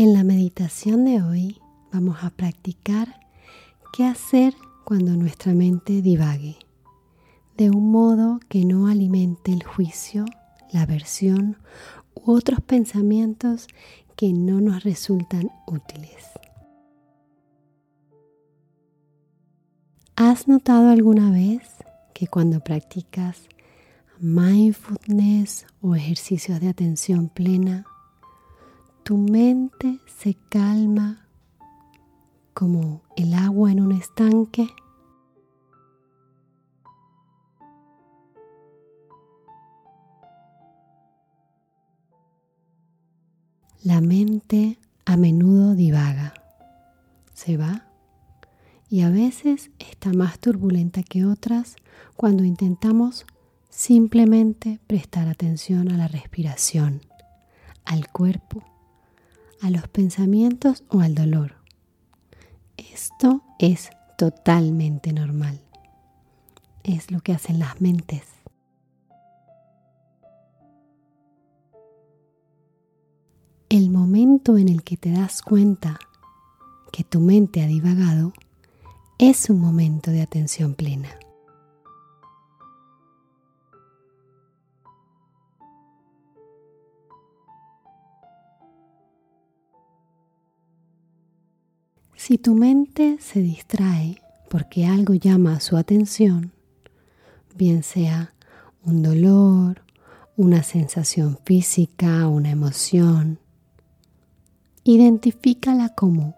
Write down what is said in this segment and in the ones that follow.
En la meditación de hoy vamos a practicar qué hacer cuando nuestra mente divague, de un modo que no alimente el juicio, la aversión u otros pensamientos que no nos resultan útiles. ¿Has notado alguna vez que cuando practicas mindfulness o ejercicios de atención plena, tu mente se calma como el agua en un estanque. La mente a menudo divaga, se va y a veces está más turbulenta que otras cuando intentamos simplemente prestar atención a la respiración, al cuerpo a los pensamientos o al dolor. Esto es totalmente normal. Es lo que hacen las mentes. El momento en el que te das cuenta que tu mente ha divagado es un momento de atención plena. Si tu mente se distrae porque algo llama su atención, bien sea un dolor, una sensación física, una emoción, identifícala como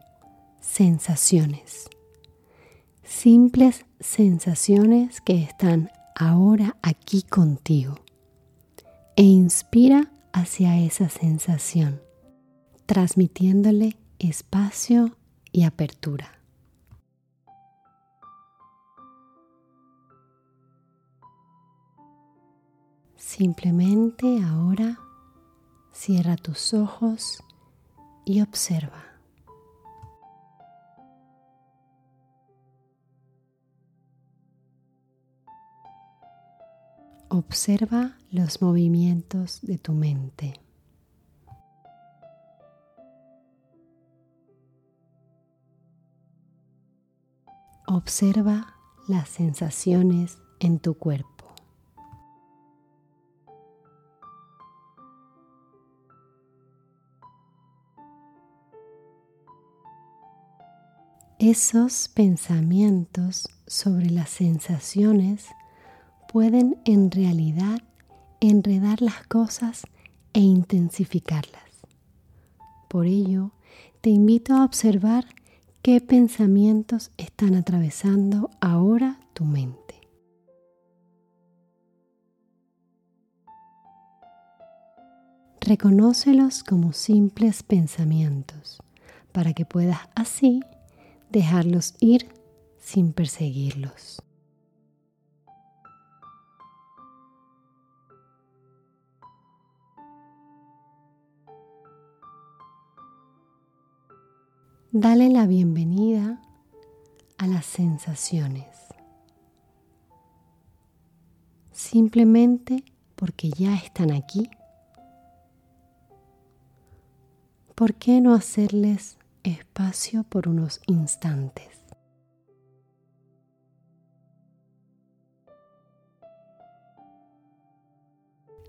sensaciones. Simples sensaciones que están ahora aquí contigo. E inspira hacia esa sensación, transmitiéndole espacio y apertura. Simplemente ahora cierra tus ojos y observa. Observa los movimientos de tu mente. Observa las sensaciones en tu cuerpo. Esos pensamientos sobre las sensaciones pueden en realidad enredar las cosas e intensificarlas. Por ello, te invito a observar ¿Qué pensamientos están atravesando ahora tu mente? Reconócelos como simples pensamientos para que puedas así dejarlos ir sin perseguirlos. Dale la bienvenida a las sensaciones. Simplemente porque ya están aquí. ¿Por qué no hacerles espacio por unos instantes?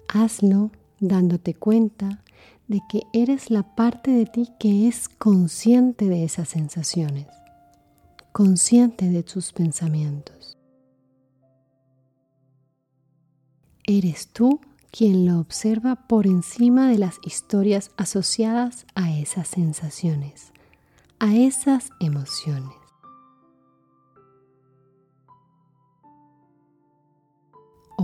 Hazlo dándote cuenta de que eres la parte de ti que es consciente de esas sensaciones, consciente de tus pensamientos. Eres tú quien lo observa por encima de las historias asociadas a esas sensaciones, a esas emociones.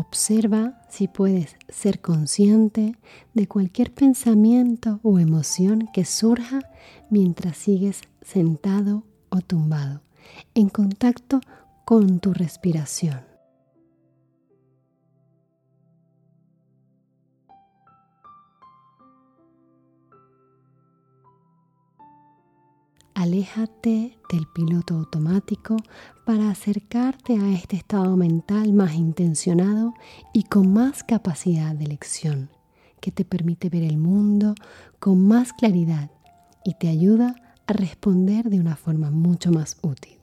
Observa si puedes ser consciente de cualquier pensamiento o emoción que surja mientras sigues sentado o tumbado, en contacto con tu respiración. Aléjate del piloto automático para acercarte a este estado mental más intencionado y con más capacidad de elección, que te permite ver el mundo con más claridad y te ayuda a responder de una forma mucho más útil.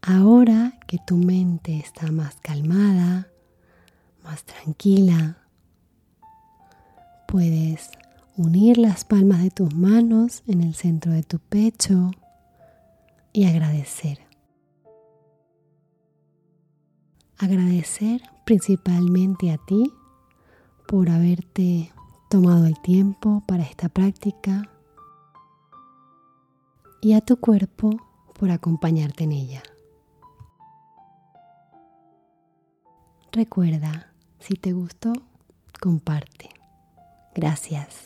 Ahora que tu mente está más calmada, más tranquila, Puedes unir las palmas de tus manos en el centro de tu pecho y agradecer. Agradecer principalmente a ti por haberte tomado el tiempo para esta práctica y a tu cuerpo por acompañarte en ella. Recuerda, si te gustó, comparte. Gracias.